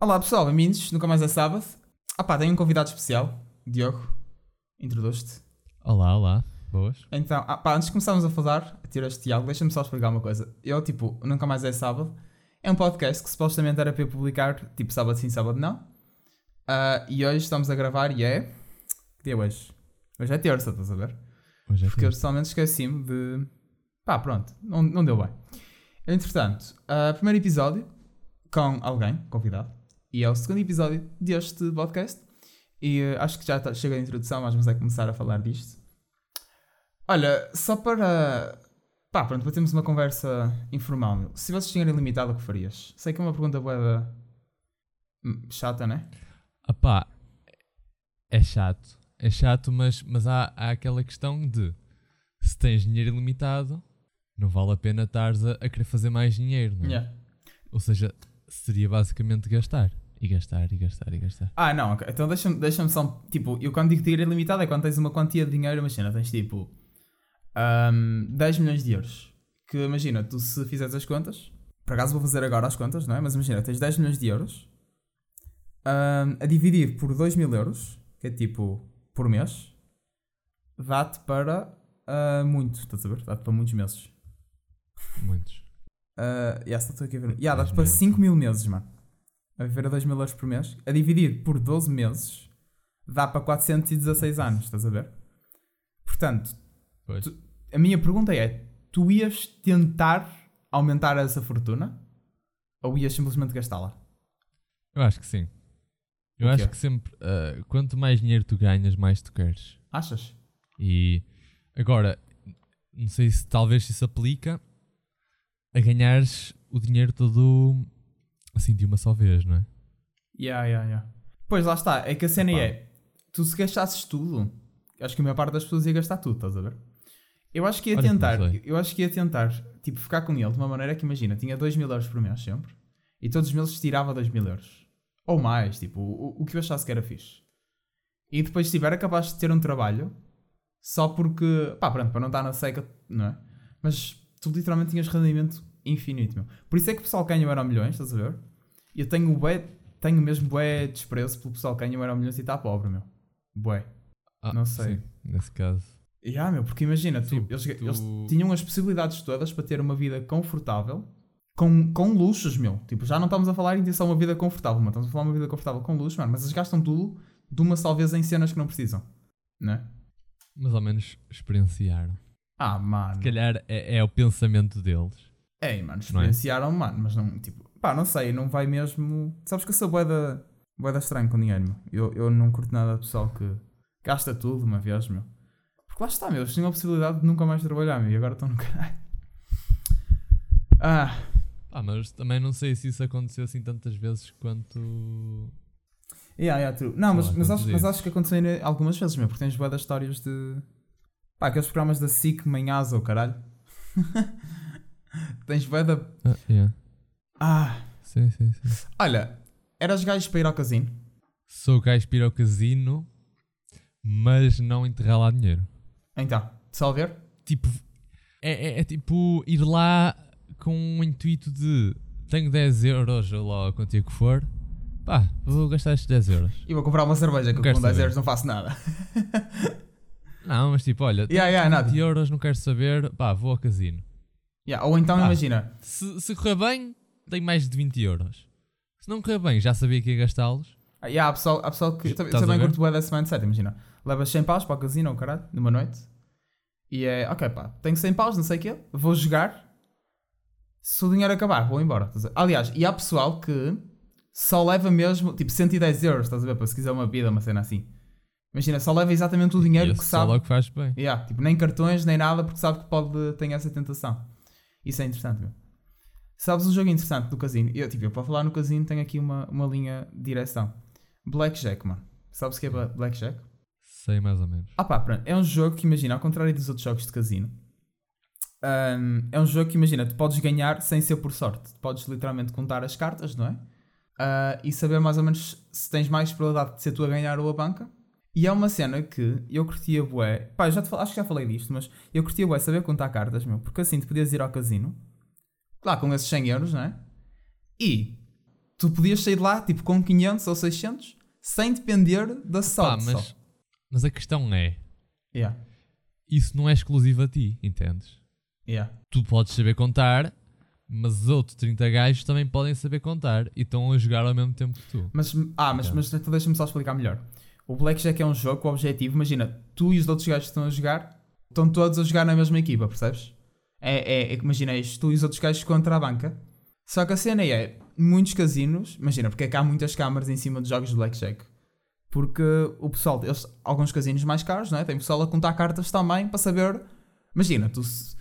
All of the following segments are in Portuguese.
Olá pessoal, bem-vindos. Nunca mais é sábado. Ah pá, tenho um convidado especial, Diogo. Introduz-te. Olá, olá. Boas. Então, ah pá, antes de começarmos a falar, este Tiago, deixa-me só explicar uma coisa. Eu, tipo, Nunca mais é sábado. É um podcast que supostamente era para eu publicar, tipo, sábado sim, sábado não. Ah, e hoje estamos a gravar e é. Que dia é hoje? Hoje é terça, estás a ver? Hoje é Porque eu terça. totalmente esqueci-me de. Pá, pronto, não, não deu bem. Entretanto, uh, primeiro episódio com alguém, convidado, e é o segundo episódio deste podcast. E uh, acho que já tá- chega a introdução, mas vamos é começar a falar disto. Olha, só para. Pá, pronto, para termos uma conversa informal. meu. Se tivesses dinheiro ilimitado, o que farias? Sei que é uma pergunta boa chata, né? Ah pá, é chato. É chato, mas, mas há, há aquela questão de se tens dinheiro ilimitado, não vale a pena estares a, a querer fazer mais dinheiro, não é? Yeah. Ou seja, seria basicamente gastar. E gastar, e gastar, e gastar. Ah, não, ok. Então deixa-me deixa só. Tipo, eu quando digo dinheiro ilimitado é quando tens uma quantia de dinheiro, imagina, tens tipo. ahm, 10 milhões de euros. Que imagina, tu se fizeres as contas. Por acaso vou fazer agora as contas, não é? Mas imagina, tens 10 milhões de euros. ahm, a dividir por 2 mil euros, que é tipo por mês, dá-te para ah, muito, estás a ver? Dá-te para muitos meses. Muitos. Uh, yeah, estou aqui a ver. Yeah, 10 para mil. 5 mil meses, mano. A viver a 2 mil euros por mês. A dividir por 12 meses, dá para 416 anos, estás a ver? Portanto. Tu- a minha pergunta é: tu ias tentar aumentar essa fortuna? Ou ias simplesmente gastá-la? Eu acho que sim. Eu acho que sempre, ah, quanto mais dinheiro tu ganhas, mais tu queres. Achas? E agora, não sei se talvez isso aplica a ganhares o dinheiro todo assim de uma só vez, não é? Yeah, yeah, yeah. Pois lá está, é que a cena Epá. é: tu se gastasses tudo, acho que a maior parte das pessoas ia gastar tudo, estás a ver? Eu acho que ia Olha tentar, eu acho que ia tentar, tipo, ficar com ele de uma maneira que imagina, tinha 2 mil euros por mês sempre, e todos os meses tirava 2 mil euros. Ou mais, tipo, o, o que eu achasse que era fixe. E depois, se tiver, é capaz de ter um trabalho, só porque, pá, pronto, para não estar na seca, não é? Mas tu literalmente tinhas rendimento infinito, meu. Por isso é que o pessoal ganha o Euro Milhões, estás a ver? Eu tenho bué, tenho mesmo bué desprezo pelo pessoal que ganha o Euro Milhões e está pobre, meu. Bué. Ah, Não sei. sim, nesse caso. E ah, meu, porque imagina, tu, Sim, eles, tu- eles tinham as possibilidades todas para ter uma vida confortável, com, com luxos, meu. Tipo, já não estamos a falar em ter só uma vida confortável, mas estamos a falar uma vida confortável com luxos, mano. Mas eles gastam tudo de uma só vez em cenas que não precisam, né? Mas ao menos experienciaram. Ah, mano. Se calhar é, é o pensamento deles. Ei, mano, Não é? experienciaram, mano, mas não, tipo, pá, não sei, não vai mesmo. Sabes que eu sou boeda, boeda estranho com dinheiro, meu. Eu, eu não curto nada de pessoal que gasta tudo uma vez, meu. Porque lá está, meu, eles tinham a possibilidade de nunca mais trabalhar, meu, e agora estão no caralho. Ah, Ah, mas também não sei se isso aconteceu assim tantas vezes quanto. yeah, yeah, true. Não, Sei mas, lá, mas, acho, mas acho que aconteceu algumas vezes, meu, porque tens boeda histórias de. Pá, aqueles programas da SIC, manhãs ou caralho. tens boeda. Ah, yeah. Ah, Sim, sim, sim. olha, eras gajo para ir ao casino? Sou gajo para ir ao casino, mas não enterrar lá dinheiro. Então, só ver? Tipo, é, é- é tipo ir lá com o intuito de tenho 10 euros ou lá a quantia que for, pá, vou gastar estes 10 euros. E vou comprar uma cerveja que com 10 saber. euros não faço nada. Não, mas tipo, olha, Yeah, yeah, 20 nada. euros, não quero saber, pá, vou ao casino. Yeah, Ou então Ah. imagina, Se, se correr bem, tenho mais de 20 euros. Se não correr bem, já sabia que ia gastá-los. ah, yeah, há, pessoal, há pessoal que Estás também curto bué desse mindset, imagina. Levas 100 paus para o casino, caralho, numa noite. E é, ok pá, tenho 100 paus, não sei o quê, vou jogar. Se o dinheiro acabar, vou embora. Aliás, e há pessoal que só leva mesmo, tipo, 110 euros, estás a ver, para se quiser uma vida, uma cena assim. Imagina, só leva exatamente o dinheiro que esse só sabe. logo faz bem. Yeah, tipo, nem cartões, nem nada, porque sabe que pode ter essa tentação. Isso é interessante, meu. Sabes um jogo interessante do casino? Eu, tipo, eu para falar no casino tenho aqui uma, uma linha de direção. Blackjack, mano. Sabes o que é Bla- Blackjack? Sei mais ou menos. Ah pá, pronto. É um jogo que, imagina, ao contrário dos outros jogos de casino, hum, é um jogo que, imagina, tu podes ganhar sem ser por sorte. Tu podes literalmente contar as cartas, não é? Ah, e saber mais ou menos se tens mais probabilidade de ser tu a ganhar ou a banca. E é uma cena que eu curtia bué. Pá, já te acho que já falei disto, mas eu curtia bué saber contar cartas, meu. Porque assim tu podias ir ao casino, lá com esses 100 euros, não é? E tu podias sair de lá tipo com 500 ou 600 sem depender da Pá, sorte. mas, só. mas a questão é: Yeah, isso não é exclusivo a ti, entendes? yeah. Tu podes saber contar, mas os outros 30 gajos também podem saber contar e estão a jogar ao mesmo tempo que tu. Mas, ah, mas, Ok. mas então deixa-me só explicar melhor. O Blackjack é um jogo com o objetivo, imagina, tu e os outros gajos que estão a jogar, estão todos a jogar na mesma equipa, percebes? É, é, é que imagina, és tu e os outros gajos contra a banca. Só que a cena é, muitos casinos, imagina, porque é que há muitas câmaras em cima de jogos de Blackjack. Porque o pessoal, eles, alguns casinos mais caros, não é? Tem pessoal a contar cartas também para saber. Imagina, tu. se-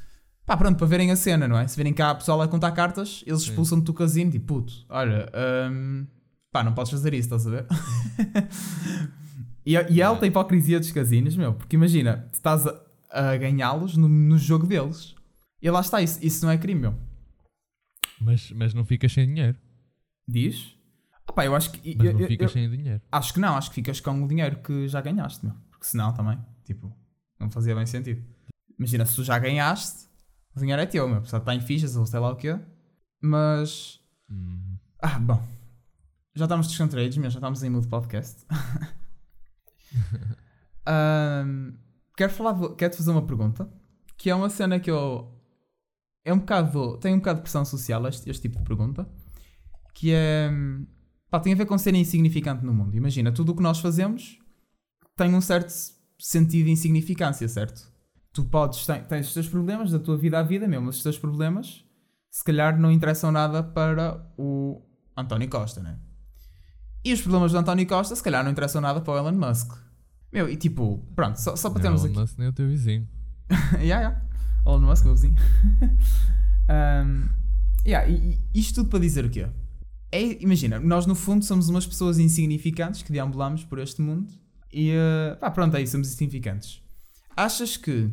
Pá, pronto, para verem a cena, não é? Se virem cá pessoal a contar cartas, eles expulsam-te do casino, tipo, puto, olha, hum, pá, não podes fazer isso, estás a ver? e, e é alta a hipocrisia dos casinos, meu, porque imagina, tu estás a, a ganhá-los no, no jogo deles. E lá está, isso, isso não é crime, meu. Mas, mas não ficas sem dinheiro. Diz? Opá, eu acho que. Mas eu- não ficas eu- sem dinheiro. Acho que não, acho que ficas com o dinheiro que já ganhaste, meu. Porque senão também, tipo, não fazia bem sentido. Imagina, se tu já ganhaste, o dinheiro é teu, meu. Só está em fichas ou sei lá o quê. Mas. Hum. Ah, bom. Já estamos descontraídos, meu. Já estamos em mood podcast. Ahm, quero falar, de- quero-te fazer uma pergunta. Que é uma cena que eu. É um bocado. Tem um bocado de pressão social este, este tipo de pergunta. Que é. Pá, tem a ver com ser insignificante no mundo. Imagina, tudo o que nós fazemos tem um certo sentido de insignificância, certo? Tu podes, tens os teus problemas da tua vida à vida mesmo, mas os teus problemas se calhar não interessam nada para o António Costa, né? E os problemas do António Costa se calhar não interessam nada para o Elon Musk. Meu, e tipo, pronto, só, só para termos Não, aqui. não, nem o teu vizinho. yeah, yeah. Elon Musk, meu vizinho. um, yeah, e, isto tudo para dizer o quê? É, imagina, nós no fundo somos umas pessoas insignificantes que deambulamos por este mundo e uh, pá, pronto, é isso, somos insignificantes. Achas que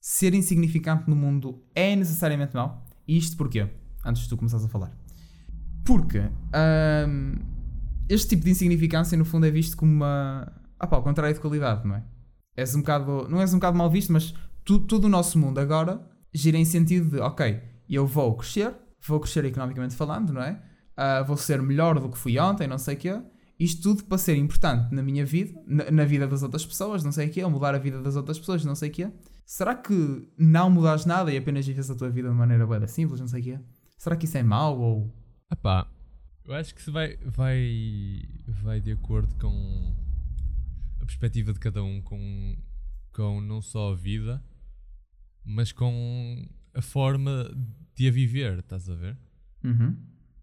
ser insignificante no mundo é necessariamente mau? E isto porquê? Antes de tu começares a falar. Porque um, este tipo de insignificância no fundo é visto como uma. Ah pá, ao contrário de qualidade, não é? És um bocado. Não és um bocado mal visto, mas tu, todo o nosso mundo agora gira em sentido de, ok, eu vou crescer, vou crescer economicamente falando, não é? Ah, vou ser melhor do que fui ontem, não sei o quê. Isto tudo para ser importante na minha vida, na, na vida das outras pessoas, não sei o quê, ou mudar a vida das outras pessoas, não sei o quê. Será que não mudares nada e apenas vives a tua vida de maneira da simples, não sei o quê? Será que isso é mau ou... Ah pá, eu acho que se vai, vai, vai de acordo com perspectiva de cada um, com, com não só a vida, mas com a forma de a viver, estás a ver? Uhum.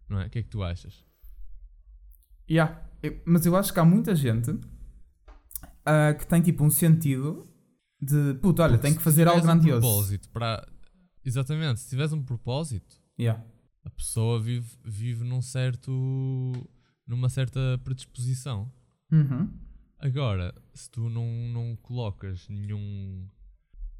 Não é? O que é que tu achas? Yeah. Eu- mas eu acho que há muita gente ah, que tem tipo um sentido de puto, olha, Porque tem que fazer algo tiveres um grandioso. propósito para... Exatamente, se tiveres um propósito, Yeah. a pessoa vive, vive num certo... numa certa predisposição. Uhum. Agora, se tu não, não colocas nenhum,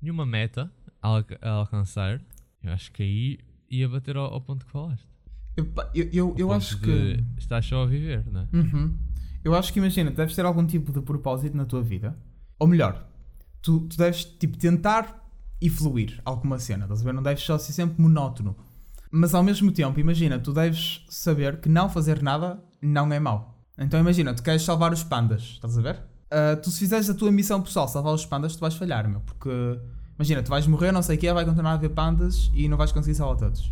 nenhuma meta a, alca- a alcançar, eu acho que aí ia bater ao, ao ponto que falaste. Eu, eu, eu, eu acho que. Estás só a viver, não é? Uhum. Eu acho que imagina, tu deves ter algum tipo de propósito na tua vida. Ou melhor, tu, tu deves tipo tentar e fluir alguma cena, estás a ver? Não deves só ser sempre monótono. Mas ao mesmo tempo, imagina, tu deves saber que não fazer nada não é mau. Então imagina, tu queres salvar os pandas, estás a ver? Ah, tu se fizeres a tua missão pessoal, salvar os pandas, tu vais falhar, meu. Porque imagina, tu vais morrer, não sei o que, vai continuar a haver pandas e não vais conseguir salvar todos.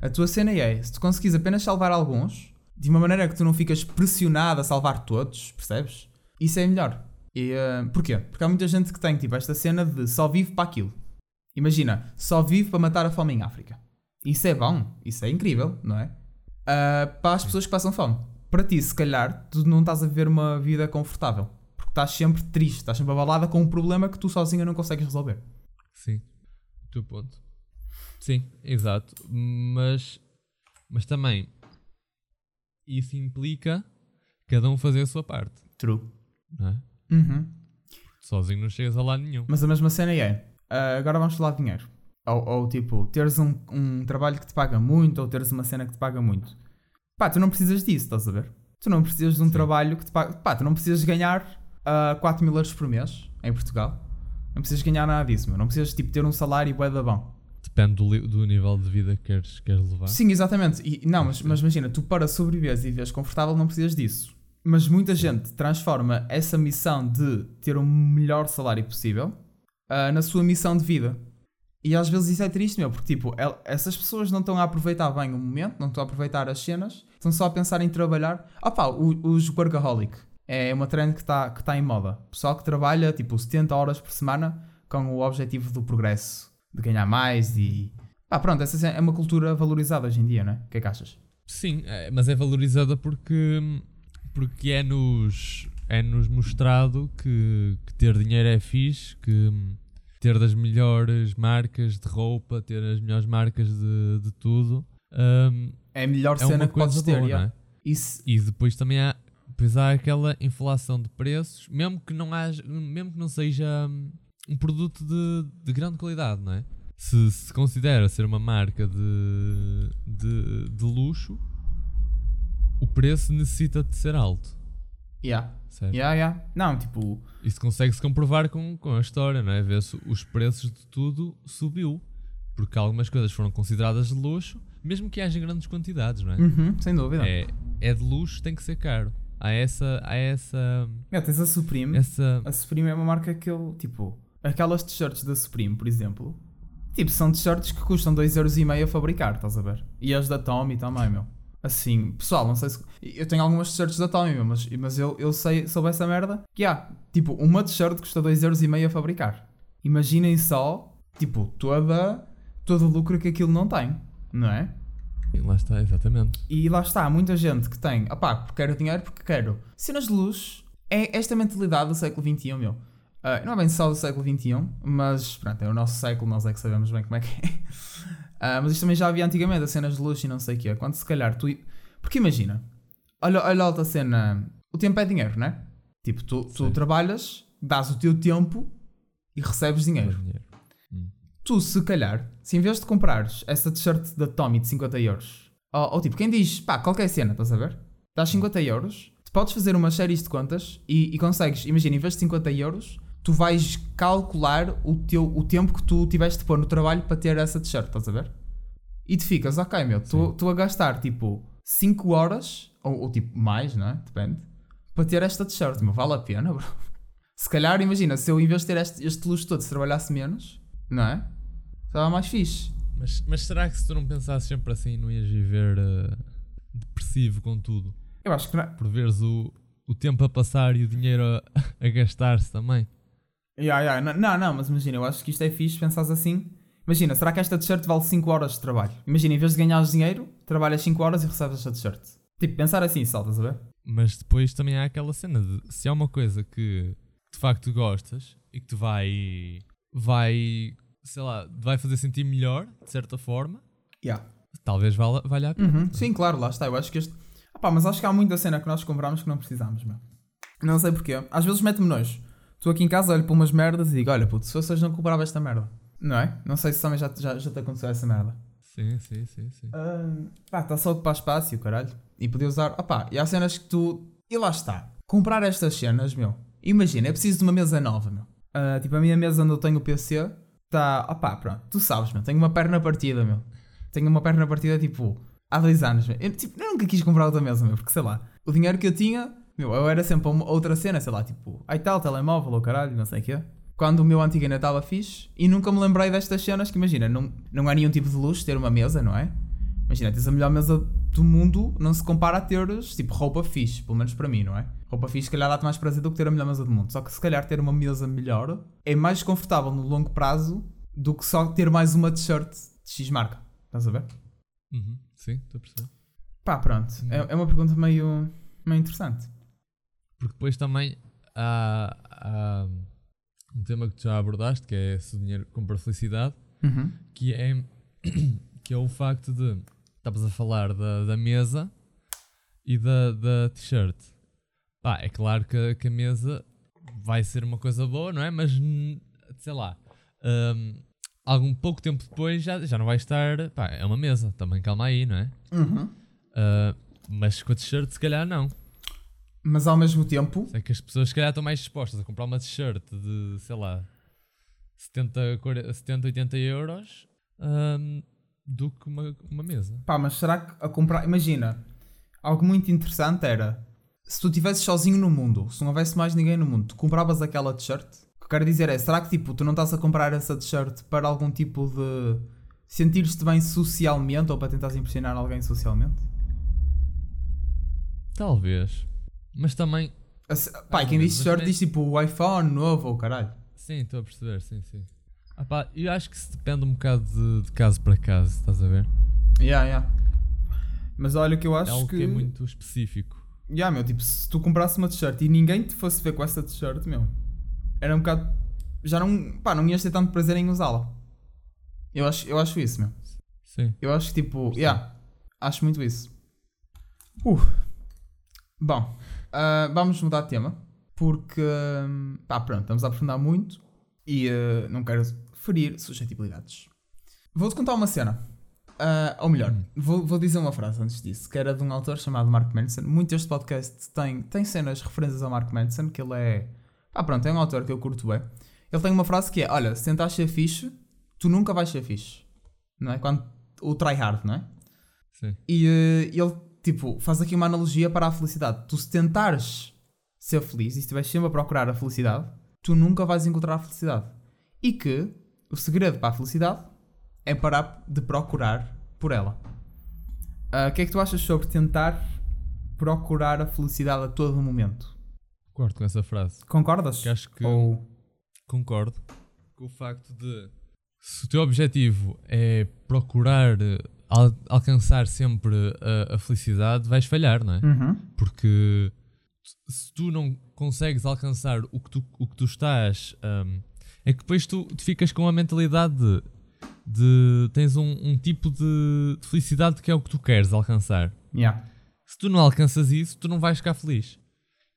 A tua cena é, se tu conseguires apenas salvar alguns, de uma maneira que tu não ficas pressionado a salvar todos, percebes? Isso é melhor. E, eh, porquê? Porque há muita gente que tem tipo esta cena de só vive para aquilo. Imagina, só vive para matar a fome em África. Isso é bom, isso é incrível, não é? Ah, para as pessoas que passam fome. Para ti, se calhar, tu não estás a viver uma vida confortável. Porque estás sempre triste, estás sempre abalada com um problema que tu sozinha não consegues resolver. Sim. O teu ponto. Sim, exato. Mas, mas também isso implica cada um fazer a sua parte. True. Não é? Uhum. Sozinho não chegas a lado nenhum. Mas a mesma cena é, ah, agora vamos falar de dinheiro. Ou, ou, tipo, teres um, um trabalho que te paga muito ou teres uma cena que te paga muito. Pá, tu não precisas disso, estás a ver? Tu não precisas de um Sim. trabalho que te paga. Pá, tu não precisas ganhar ah, 4 mil euros por mês em Portugal. Não precisas ganhar nada disso, meu. Não precisas tipo, ter um salário bué da bom. Depende do, do nível de vida que queres, queres levar. Sim, exatamente. E, não, mas, mas imagina, tu para sobreviveres e viveres confortável não precisas disso. Mas muita gente transforma essa missão de ter o melhor salário possível ah, na sua missão de vida. E às vezes isso é triste, meu, porque tipo, el- essas pessoas não estão a aproveitar bem o momento, não estão a aproveitar as cenas, estão só a pensar em trabalhar. Opá, o- os workaholic é uma trend que está que tá em moda. Pessoal que trabalha tipo 70 horas por semana com o objetivo do progresso, de ganhar mais e. Pá, pronto, essa é uma cultura valorizada hoje em dia, não é? O que é que achas? Sim, é, mas é valorizada porque, porque é-nos é -nos mostrado que, que ter dinheiro é fixe, que ter das melhores marcas de roupa, ter as melhores marcas de, de tudo hum, É a melhor é cena que podes ter, boa, é? Isso, E depois também há, depois há aquela inflação de preços, mesmo que não haja, mesmo que não seja hum, um produto de, de grande qualidade, não é? Se se considera ser uma marca de, de, de luxo, o preço necessita de ser alto, yeah. certo? Yeah, yeah. Não, tipo, Isso consegue-se comprovar com, com a história, não é? Vê-se os preços de tudo subiu, porque algumas coisas foram consideradas de luxo, mesmo que haja grandes quantidades, não é? uhum, sem dúvida. É, é de luxo, tem que ser caro. Há essa, há essa, Meu, tens a Supreme. essa A Supreme é uma marca que eu, tipo, aquelas t-shirts da Supreme, por exemplo, tipo, são t-shirts que custam 2,5€ a fabricar, estás a ver? E as da Tommy também, meu. Assim, pessoal, não sei se. Eu tenho algumas t-shirts da Tommy, meu, mas, mas eu, eu sei sobre essa merda que há, tipo, uma t-shirt custa 2,5€ a fabricar. Imaginem só, tipo, toda, todo o lucro que aquilo não tem, não é? Lá está, exatamente. E lá está, há muita gente que tem, opá, porque quero dinheiro, porque quero. Cenas de luxo é esta mentalidade do século XXI, meu. Ah, não é bem só do século XXI, mas pronto, é o nosso século, nós é que sabemos bem como é que é. Ah, mas isto também já havia antigamente, as cenas de luxo e não sei o quê. Quando se calhar tu. Porque imagina, olha, olha a outra cena. O tempo é dinheiro, não é? Tipo, tu, tu trabalhas, dás o teu tempo e recebes dinheiro. dinheiro. Tu, se calhar, se em vez de comprares essa t-shirt da Tommy de 50 euros, ou, ou tipo, quem diz, pá, qualquer cena, estás a ver? Dás 50 euros, tu podes fazer umas séries de contas e, e consegues, imagina, em vez de 50 euros, tu vais calcular o, teu, o tempo que tu tiveste de pôr no trabalho para ter essa t-shirt, estás a ver? E tu ficas, ok, meu, tu a gastar tipo 5 horas, ou, ou tipo mais, não é? Depende, para ter esta t-shirt, meu, vale a pena, bro. Se calhar, imagina, se eu em vez de ter este, este luxo todo, se trabalhasse menos, não é? Estava mais fixe. Mas, mas será que se tu não pensasses sempre assim, não ias viver eh, depressivo com tudo? Eu acho que não. Por veres o, o tempo a passar e o dinheiro a, a gastar-se também. Yeah, yeah. Não, não, não, mas imagina, eu acho que isto é fixe, pensares assim. Imagina, será que esta t-shirt vale 5 horas de trabalho? Imagina, em vez de ganhares dinheiro, trabalhas 5 horas e recebes esta t-shirt. Tipo, pensar assim só, estás a ver? Mas depois também há aquela cena de se há uma coisa que de facto gostas e que te vai, vai, sei lá, vai fazer sentir melhor, de certa forma, Yeah. talvez valha, valha a pena. Uhum. Sim, claro, lá está. Eu acho que este. Ah, pá, mas acho que há muita cena que nós compramos que não precisamos, meu. Não sei porquê. Às vezes mete-me nojo. Estou aqui em casa, olho para umas merdas e digo: olha, puto, se hoje não comprava esta merda. Não é? Não sei se também já, já, já te aconteceu essa merda. Sim, sim, sim, sim. Ah, pá, está só a ocupar espaço e o caralho. E podia usar. Opá, e há cenas que tu. E lá está. Comprar estas cenas, meu. Imagina, é preciso de uma mesa nova, meu. Ah, tipo, a minha mesa onde eu tenho o PC está. Opá, pronto. Tu sabes, meu. Tenho uma perna partida, meu. Tenho uma perna partida, tipo, há dois anos, meu. Eu, tipo, eu nunca quis comprar outra mesa, meu. Porque sei lá. O dinheiro que eu tinha, meu, eu era sempre uma outra cena, sei lá, tipo, aí tal, telemóvel ou caralho, não sei o quê. Quando o meu antigo ainda estava fixe e nunca me lembrei destas cenas que, imagina, não, não há nenhum tipo de luxo ter uma mesa, não é? Imagina, tens a melhor mesa do mundo, não se compara a teres, tipo, roupa fixe, pelo menos para mim, não é? Roupa fixe, se calhar, dá-te mais prazer do que ter a melhor mesa do mundo. Só que, se calhar, ter uma mesa melhor é mais confortável no longo prazo do que só ter mais uma t-shirt de X marca. Estás a ver? Uhum, sim, estou a perceber. Pá, pronto. É, é uma pergunta meio, meio interessante. Porque depois também há, há um tema que tu já abordaste, que é se o dinheiro compra felicidade, Uhum. que é, que é o facto de estavas a falar da, da mesa e da, da t-shirt. Pá, é claro que, que a mesa vai ser uma coisa boa, não é? Mas sei lá, hum, algum pouco tempo depois já, já não vai estar. Pá, é uma mesa, também calma aí, não é? Uhum. Ah, mas com a t-shirt, se calhar não. Mas ao mesmo tempo, Sei que as pessoas, se calhar, estão mais dispostas a comprar uma t-shirt de, sei lá, 70, 40, 70 80 euros ahm, do que uma, uma mesa. Pá, mas será que a comprar. Imagina, algo muito interessante era se tu estivesses sozinho no mundo, se não houvesse mais ninguém no mundo, tu compravas aquela t-shirt? O que eu quero dizer é, será que tipo, tu não estás a comprar essa t-shirt para algum tipo de sentir-te bem socialmente ou para tentares impressionar alguém socialmente? Talvez. Mas também. A se- Pá, e Ah, quem diz t-shirt diz tipo o iPhone novo ou caralho. Sim, estou a perceber, sim, sim. Ah pá, eu acho que se depende um bocado de, de caso para caso, estás a ver? Yeah, yeah. Mas olha que eu É acho algo que. que é muito específico. Yeah, meu, tipo, se tu comprasse uma t-shirt e ninguém te fosse ver com essa t-shirt, meu, era um bocado. Já não. Pá, não ias ter tanto prazer em usá-la. Eu acho, eu acho isso, meu. Sim. Eu acho que tipo. Yeah, acho muito isso. Uh. Bom, ah, vamos mudar de tema. Porque. Pá, pronto, estamos a aprofundar muito e ah, não quero ferir suscetibilidades. Vou-te contar uma cena. Ah, ou melhor, Hum. vou, vou dizer uma frase antes disso, que era de um autor chamado Mark Manson. Muito deste podcast tem, tem cenas referências ao Mark Manson, que ele é. Ah, pronto, é um autor que eu curto bem. Ele tem uma frase que é: Olha, se tentares ser fixe, tu nunca vais ser fixe. Não é? Quando, o try hard, não é? Sim. E eh, ele, tipo, faz aqui uma analogia para a felicidade. Tu, se tentares ser feliz e estiveres sempre a procurar a felicidade, tu nunca vais encontrar a felicidade. E que o segredo para a felicidade é parar de procurar por ela. Ah, O que é que tu achas sobre tentar procurar a felicidade a todo momento? Concordo com essa frase. Concordas? Que acho que Ou... concordo com o facto de se o teu objetivo é procurar al- alcançar sempre a, a felicidade, vais falhar, não é? Uhum. Porque se tu não consegues alcançar o que tu, o que tu estás, ahm, é que depois tu, tu ficas com a mentalidade de, de- tens um, um tipo de, de felicidade que é o que tu queres alcançar. Yeah. Se tu não alcanças isso, tu não vais ficar feliz.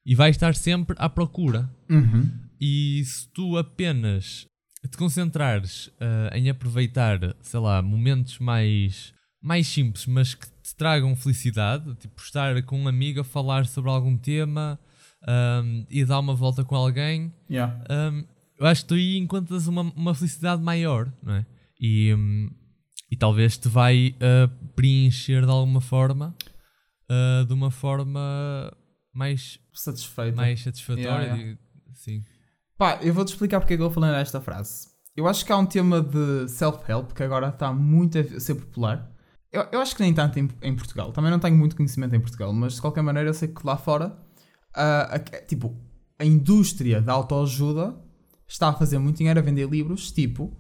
E vais estar sempre à procura. Uhum. E se tu apenas te concentrares ah, em aproveitar, sei lá, momentos mais, mais simples, mas que te tragam felicidade, tipo estar com um amigo a falar sobre algum tema ahm, e dar uma volta com alguém, Yeah. ahm, eu acho que tu aí encontras uma, uma felicidade maior, não é? E, hum, e talvez te vai ah, preencher de alguma forma, ah, de uma forma mais, Satisfeito. mais satisfatória. Yeah, digo- Sim. Pá, eu vou-te explicar porque é que eu falei nesta frase. Eu acho que há um tema de self-help que agora está muito a ser popular. Eu, eu acho que nem tanto em, em Portugal. Também não tenho muito conhecimento em Portugal, mas de qualquer maneira eu sei que lá fora, ah, a- tipo, a indústria da autoajuda está a fazer muito dinheiro a vender livros, tipo,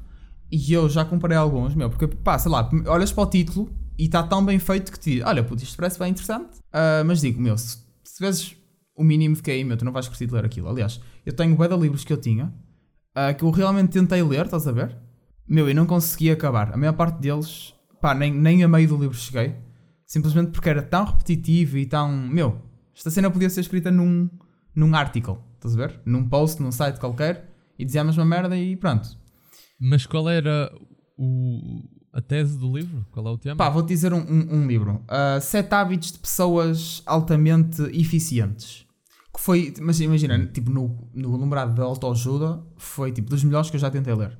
e eu já comprei alguns, meu, porque, pá, sei lá, olhas para o título e está tão bem feito que te olha, puto, isto parece bem interessante, ah, mas digo, meu, se, se tiveres o mínimo de QI, meu, tu não vais de ler aquilo. Aliás, eu tenho bué de livros que eu tinha, ah, que eu realmente tentei ler, estás a ver? Meu, e não consegui acabar. A maior parte deles, pá, nem, nem a meio do livro cheguei. Simplesmente porque era tão repetitivo e tão... Meu, esta cena podia ser escrita num, num article, estás a ver? Num post, num site qualquer, e dizia a mesma merda e pronto. Mas qual era o, a tese do livro? Qual é o tema? Pá, vou-te dizer um, um- um livro. Ah, Sete hábitos de pessoas altamente eficientes. Que foi, mas imagina, tipo, no, no numerado da autoajuda, foi tipo dos melhores que eu já tentei ler.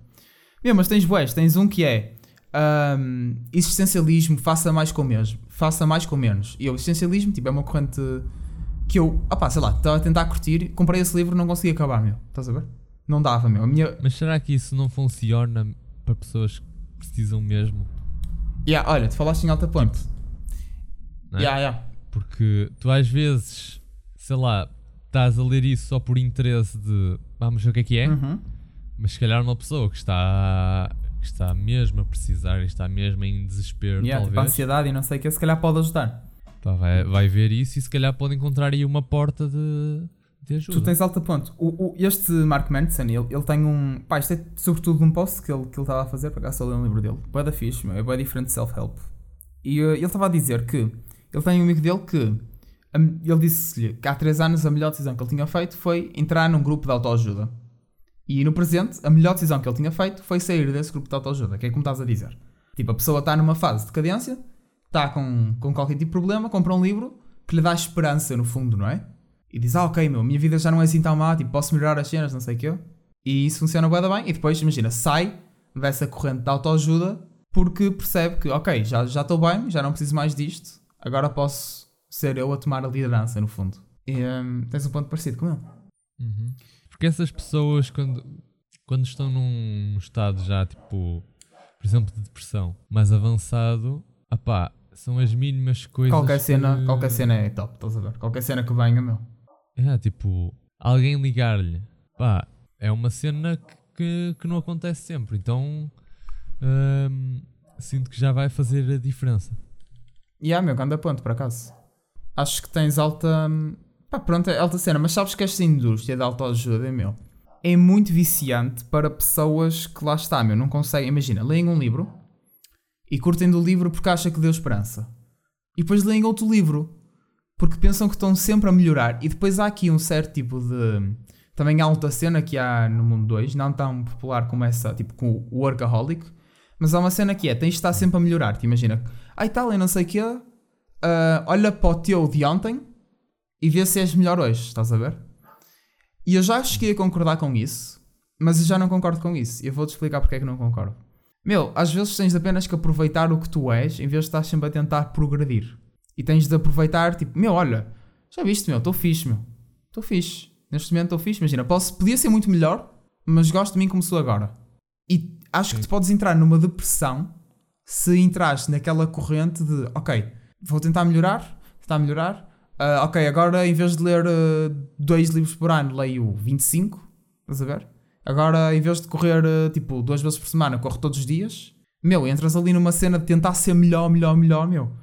Meu, mas tens boés, tens um que é ahm, existencialismo, faça mais com mesmo, faça mais com menos. E o existencialismo, tipo, é uma corrente que eu, opá, sei lá, estava a tentar curtir, comprei esse livro não consegui acabar, meu. Estás a ver? Não dava, meu. A minha, Mas será que isso não funciona para pessoas que precisam mesmo? yeah, olha, tu falaste em alta ponte. Não é? Yeah, yeah. Porque tu às vezes, sei lá, estás a ler isso só por interesse de vamos ver o que é que é, Uhum. mas se calhar uma pessoa que está, que está mesmo a precisar e está mesmo em desespero, Yeah, tipo, talvez, ansiedade e não sei o que, se calhar pode ajudar. pá, vai, vai ver isso e se calhar pode encontrar aí uma porta de. Tu tens alta ponto. O, o- este Mark Manson, ele, ele tem um. Pá, isto é sobretudo um post que ele que ele estava a fazer, para cá só ler um livro dele. Boa da fixe, meu, é bem diferente de self-help. E eh, ele estava a dizer que ele tem um amigo dele que. a- ele disse-lhe que há 3 anos a melhor decisão que ele tinha feito foi entrar num grupo de autoajuda. E no presente, a melhor decisão que ele tinha feito foi sair desse grupo de autoajuda, que é como estás a dizer. Tipo, a pessoa está numa fase de decadência, está com, com qualquer tipo de problema, compra um livro que lhe dá esperança no fundo, não é? E diz, ah, ok, meu, minha vida já não é assim tão má, tipo, posso melhorar as cenas, não sei o quê. E isso funciona da bem. E depois, imagina, sai dessa corrente de autoajuda porque percebe que, ok, já já estou bem, já não preciso mais disto, agora posso ser eu a tomar a liderança, no fundo. E hum, tens um ponto parecido com ele. Uhum. Porque essas pessoas, quando, quando estão num estado já, tipo, por exemplo, de depressão mais avançado, apá, são as mínimas coisas. Qualquer cena, que... qualquer cena é top, estás a ver? Qualquer cena que venha, meu. É, tipo, alguém ligar-lhe, pá, é uma cena que, que, não acontece sempre, então hum, sinto que já vai fazer a diferença. E yeah, meu, anda ponto, por acaso. Acho que tens alta. Pá, pronto, é alta cena, mas sabes que esta indústria de autoajuda, meu, é muito viciante para pessoas que lá está, meu, não conseguem. Imagina, leem um livro e curtem do livro porque acham que deu esperança. E depois leem outro livro porque pensam que estão sempre a melhorar. E depois há aqui um certo tipo de. Também há outra cena que há no mundo 2, não tão popular como essa, tipo com o Workaholic, mas há uma cena que é: tens de estar sempre a melhorar. Te imagina, ai tal, eu não sei o quê, uh, olha para o teu de ontem e vê se és melhor hoje, estás a ver? E eu já cheguei a concordar com isso, mas eu já não concordo com isso. E eu vou-te explicar porque é que não concordo. Meu, às vezes tens apenas que aproveitar o que tu és em vez de estar sempre a tentar progredir. E tens de aproveitar, tipo, meu, olha, já viste, meu, estou fixe, meu. Estou fixe. Neste momento estou fixe. Imagina, posso, podia ser muito melhor, mas gosto de mim como sou agora. E acho Sim. que tu podes entrar numa depressão se entrares naquela corrente de, ok, vou tentar melhorar, tentar melhorar. Ah, ok, agora em vez de ler ah, dois livros por ano, leio 25. Estás a ver? Agora, em vez de correr ah, tipo duas vezes por semana, corro todos os dias. Meu, entras ali numa cena de tentar ser melhor, melhor, melhor, meu.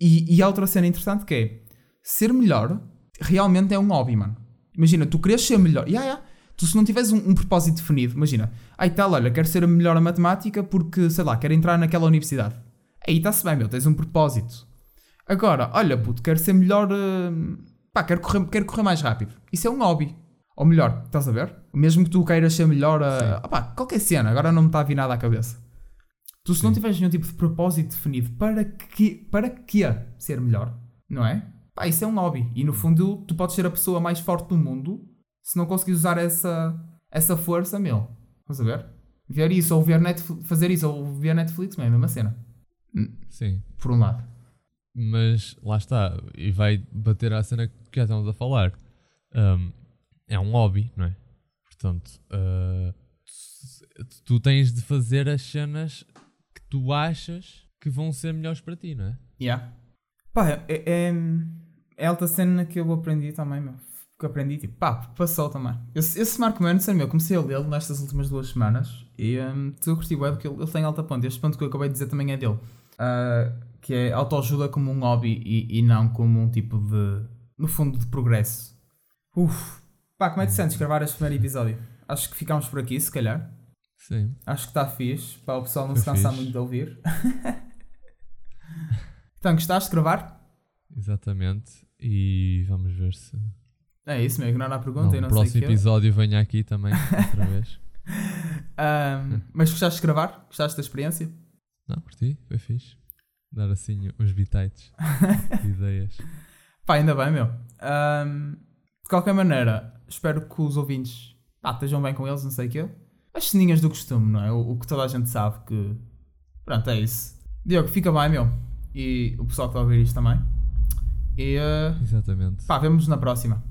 E, e há outra cena interessante que é ser melhor realmente é um hobby, mano. Imagina, tu queres ser melhor. Yeah, yeah. Tu, se não tiveres um, um propósito definido, imagina, ai tal, olha, quero ser melhor a matemática porque, sei lá, quero entrar naquela universidade. Aí está-se bem, meu, tens um propósito. Agora, olha, puto, quero ser melhor. hum, pá, quero correr, quero correr mais rápido. Isso é um hobby. Ou melhor, estás a ver? Mesmo que tu queiras ser melhor a. Sim. opá, qualquer cena, agora não me está a vir nada à cabeça. Tu, se não Sim. tiveres nenhum tipo de propósito definido, para que, para que ser melhor? Não é? Pá, isso é um hobby. E no fundo, tu podes ser a pessoa mais forte do mundo se não conseguires usar essa, essa força, meu. Estás a ver? Ver isso, ou ver Netflix, fazer isso, ou ver Netflix, é a mesma cena. Sim. Por um lado. Mas lá está, e vai bater à cena que já estamos a falar. Um, é um hobby, não é? Portanto, uh, tu, tens de fazer as cenas tu achas que vão ser melhores para ti, não é? Yeah. Pá, é, é, é alta cena que eu aprendi também, meu. Que aprendi, tipo, pá, passou também. Esse, esse Marco Manson, meu, comecei a lê-lo nestas últimas duas semanas e um, eu curti bem porque ele, ele tem alta ponta. Este ponto que eu acabei de dizer também é dele. Ah, que é autoajuda como um hobby e, e não como um tipo de, no fundo, de progresso. Uf. Pá, como é que te sentes gravar este primeiro episódio? Acho que ficámos por aqui, se calhar. Sim. Acho que está fixe, para o pessoal não Foi se cansar fixe. muito de ouvir. então, gostaste de gravar? Exatamente. E vamos ver se É isso, meu, ignorar a pergunta no e não sei o próximo episódio venha aqui também outra vez. Ahm, mas gostaste de gravar? Gostaste da experiência? Não, curti, foi fixe. Dar assim uns bitites de ideias. Pá, ainda bem, meu. Ahm, de qualquer maneira, espero que os ouvintes pá, estejam bem com eles, não sei o quê. As ceninhas do costume, não é? O, o que toda a gente sabe que. Pronto, é isso. Diogo, fica bem, meu. E o pessoal que está a ouvir isto também. E. ah, Exatamente. pá, vemos na próxima.